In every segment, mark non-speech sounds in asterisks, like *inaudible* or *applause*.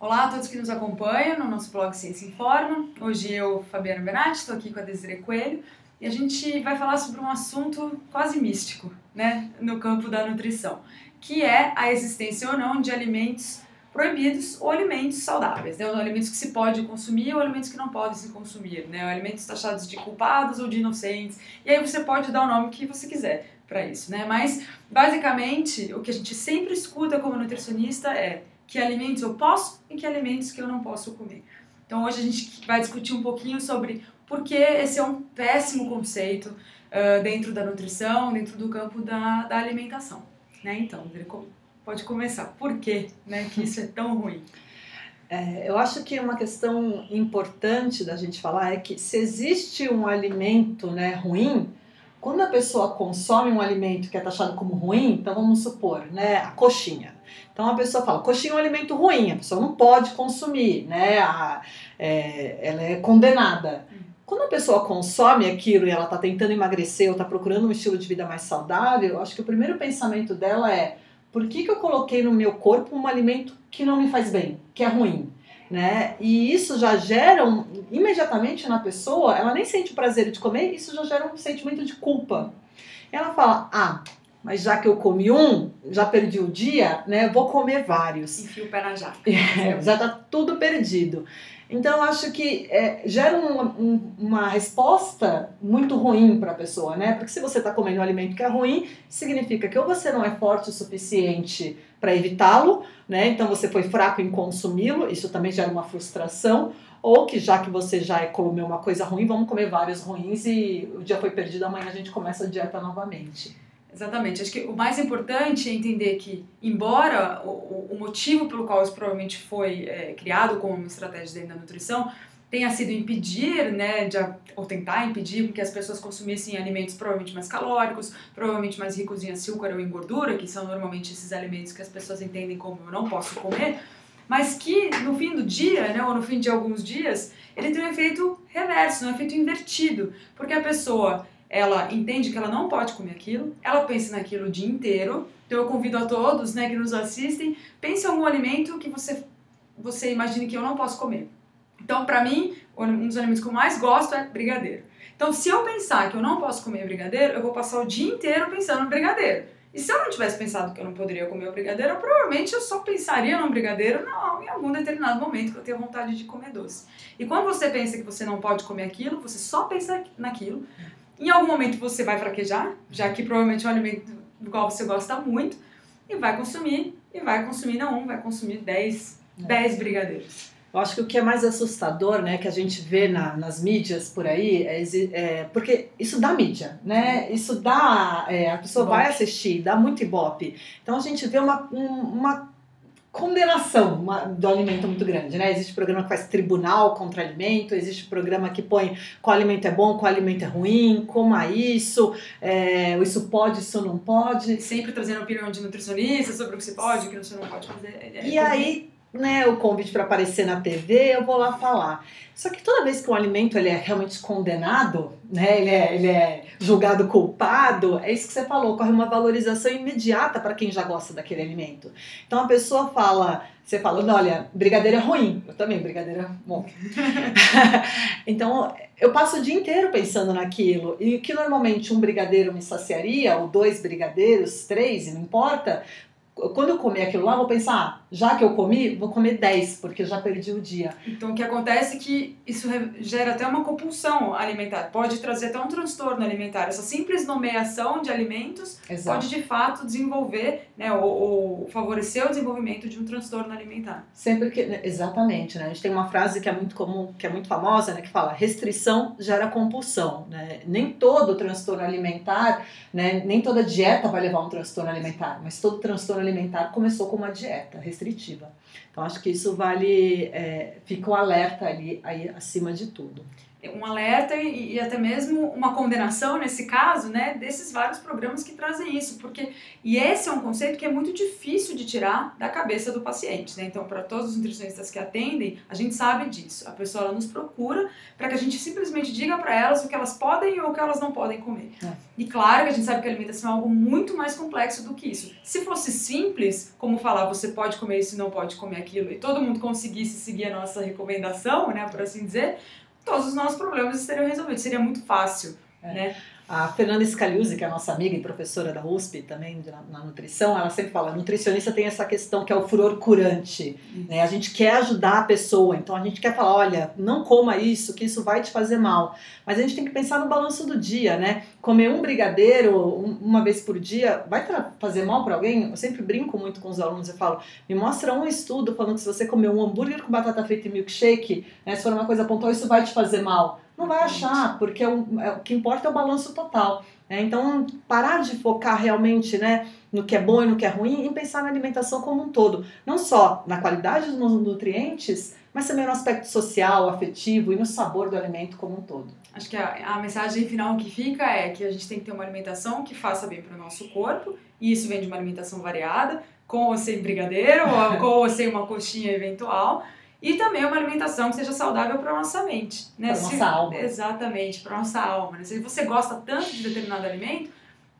Olá a todos que nos acompanham no nosso blog Ciência Informa. Hoje eu, Fabiana Benatti, estou aqui com a Desiree Coelho e a gente vai falar sobre um assunto quase místico, né, no campo da nutrição, que é a existência ou não de alimentos proibidos ou alimentos saudáveis, né, alimentos que se pode consumir ou alimentos que não podem se consumir, né, alimentos taxados de culpados ou de inocentes, e aí você pode dar o nome que você quiser para isso, né, mas basicamente o que a gente sempre escuta como nutricionista é que alimentos eu posso e que alimentos que eu não posso comer. Então hoje a gente vai discutir um pouquinho sobre por que esse é um péssimo conceito uh, dentro da nutrição, dentro do campo da, da alimentação. Né? Então, pode começar. Por que, né, que isso é tão ruim? *laughs* É, eu acho que uma questão importante da gente falar é que se existe um alimento né, ruim, quando a pessoa consome um alimento que é taxado como ruim, então vamos supor, né, a coxinha. Então a pessoa fala, coxinha é um alimento ruim, a pessoa não pode consumir, né, a, é, ela é condenada. Quando a pessoa consome aquilo e ela está tentando emagrecer ou está procurando um estilo de vida mais saudável, acho que o primeiro pensamento dela é, por que, que eu coloquei no meu corpo um alimento que não me faz bem, que é ruim? né? E isso já gera um, imediatamente na pessoa, ela nem sente o prazer de comer, isso já gera um sentimento de culpa. Ela fala: "Ah, mas já que eu comi um, já perdi o dia, né? Vou comer vários". Enfia o pé na jaca. *laughs* É, já tá tudo perdido. Então, eu acho que é, gera um, um, uma resposta muito ruim para a pessoa, né? Porque se você está comendo um alimento que é ruim, significa que ou você não é forte o suficiente para evitá-lo, né? Então você foi fraco em consumi-lo, isso também gera uma frustração, ou que já que você já comeu uma coisa ruim, vamos comer vários ruins e o dia foi perdido, amanhã a gente começa a dieta novamente. Exatamente. Acho que o mais importante é entender que, embora o, o motivo pelo qual isso provavelmente foi é, criado como uma estratégia dentro da nutrição tenha sido impedir, né, de, ou tentar impedir que as pessoas consumissem alimentos provavelmente mais calóricos, provavelmente mais ricos em açúcar ou em gordura, que são normalmente esses alimentos que as pessoas entendem como eu não posso comer, mas que no fim do dia, né, ou no fim de alguns dias, ele tem um efeito reverso, um efeito invertido, porque a pessoa ela entende que ela não pode comer aquilo, ela pensa naquilo o dia inteiro. Então eu convido a todos, né, que nos assistem, pense em algum alimento que você você imagine que eu não posso comer. Então, para mim, um dos alimentos que eu mais gosto é brigadeiro. Então, se eu pensar que eu não posso comer brigadeiro, eu vou passar o dia inteiro pensando no brigadeiro. E se eu não tivesse pensado que eu não poderia comer o brigadeiro, eu, provavelmente eu só pensaria no brigadeiro não, em algum determinado momento que eu tenha vontade de comer doce. E quando você pensa que você não pode comer aquilo, você só pensa naquilo, em algum momento você vai fraquejar, já que provavelmente é um alimento do qual você gosta muito, e vai consumir, e vai consumir não um, vai consumir 10, 10 é. brigadeiros. Eu acho que o que é mais assustador, né, que a gente vê na, nas mídias por aí, é, é, porque isso dá mídia, né? Isso dá, é, a pessoa vai assistir, dá muito ibope. Então a gente vê uma, uma condenação do alimento muito grande, né? Existe programa que faz tribunal contra alimento, existe programa que põe qual alimento é bom, qual alimento é ruim, coma isso, é, isso pode, isso não pode. Sempre trazendo opinião de nutricionista sobre o que se pode, o que você não pode fazer. É, é e aí né, o convite para aparecer na TV, eu vou lá falar. Só que toda vez que um alimento ele é realmente condenado, né, ele, é, ele é julgado culpado, é isso que você falou, corre uma valorização imediata para quem já gosta daquele alimento. Então a pessoa fala, você fala, olha, brigadeiro é ruim. Eu também, brigadeiro é bom. *laughs* então eu passo o dia inteiro pensando naquilo. E o que normalmente um brigadeiro me saciaria, ou dois brigadeiros, três, não importa, quando eu comer aquilo lá, eu vou pensar, ah, já que eu comi, vou comer 10, porque já perdi o dia. Então, o que acontece é que isso gera até uma compulsão alimentar, pode trazer até um transtorno alimentar. Essa simples nomeação de alimentos Exato. pode, de fato, desenvolver, né, ou, ou, favorecer o desenvolvimento de um transtorno alimentar. Sempre que, né, exatamente, né? A gente tem uma frase que é muito comum, que é muito famosa, né, que fala, restrição gera compulsão, né? Nem todo transtorno alimentar, né, nem toda dieta vai levar a um transtorno alimentar, mas todo transtorno alimentar começou com uma dieta restritiva. Então acho que isso vale, é, fica um alerta ali aí, acima de tudo. Um alerta e, e, até mesmo uma condenação nesse caso, né, desses vários programas que trazem isso, porque e esse é um conceito que é muito difícil de tirar da cabeça do paciente, né? Então, para todos os nutricionistas que atendem, a gente sabe disso. A pessoa ela nos procura para que a gente simplesmente diga para elas o que elas podem ou o que elas não podem comer. É. E claro que a gente sabe que a alimentação é algo muito mais complexo do que isso. Se fosse simples, como falar, você pode comer isso e não pode comer aquilo, e todo mundo conseguisse seguir a nossa recomendação, né, por assim dizer, todos os nossos problemas estariam resolvidos. Seria muito fácil, é. né? A Fernanda Scaliuzzi, que é a nossa amiga e professora da USP também na, na, nutrição, ela sempre fala, nutricionista tem essa questão que é o furor curante, né? A gente quer ajudar a pessoa, então a gente quer falar, olha, não coma isso, que isso vai te fazer mal. Mas a gente tem que pensar no balanço do dia, né? Comer um brigadeiro um, uma vez por dia vai fazer mal para alguém? Eu sempre brinco muito com os alunos, eu falo, me mostra um estudo falando que se você comer um hambúrguer com batata frita e milkshake, né, se for uma coisa pontual, isso vai te fazer mal. Não vai achar, porque é o, é, o que importa é o balanço total. Né? Então, parar de focar realmente né, no que é bom e no que é ruim e pensar na alimentação como um todo. Não só na qualidade dos nutrientes, mas também no aspecto social, afetivo e no sabor do alimento como um todo. Acho que a, a mensagem final que fica é que a gente tem que ter uma alimentação que faça bem para o nosso corpo, e isso vem de uma alimentação variada, com ou sem brigadeiro, ou com ou sem uma coxinha eventual, e também uma alimentação que seja saudável para a nossa mente. Né? Para nossa alma. Exatamente, para nossa alma. Né? Se você gosta tanto de determinado alimento,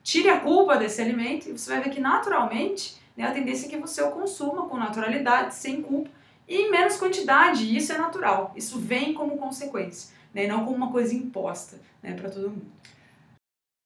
tire a culpa desse alimento e você vai ver que naturalmente né, a tendência é que você o consuma com naturalidade, sem culpa e em menos quantidade. E isso é natural. Isso vem como consequência, né? não como uma coisa imposta né, para todo mundo.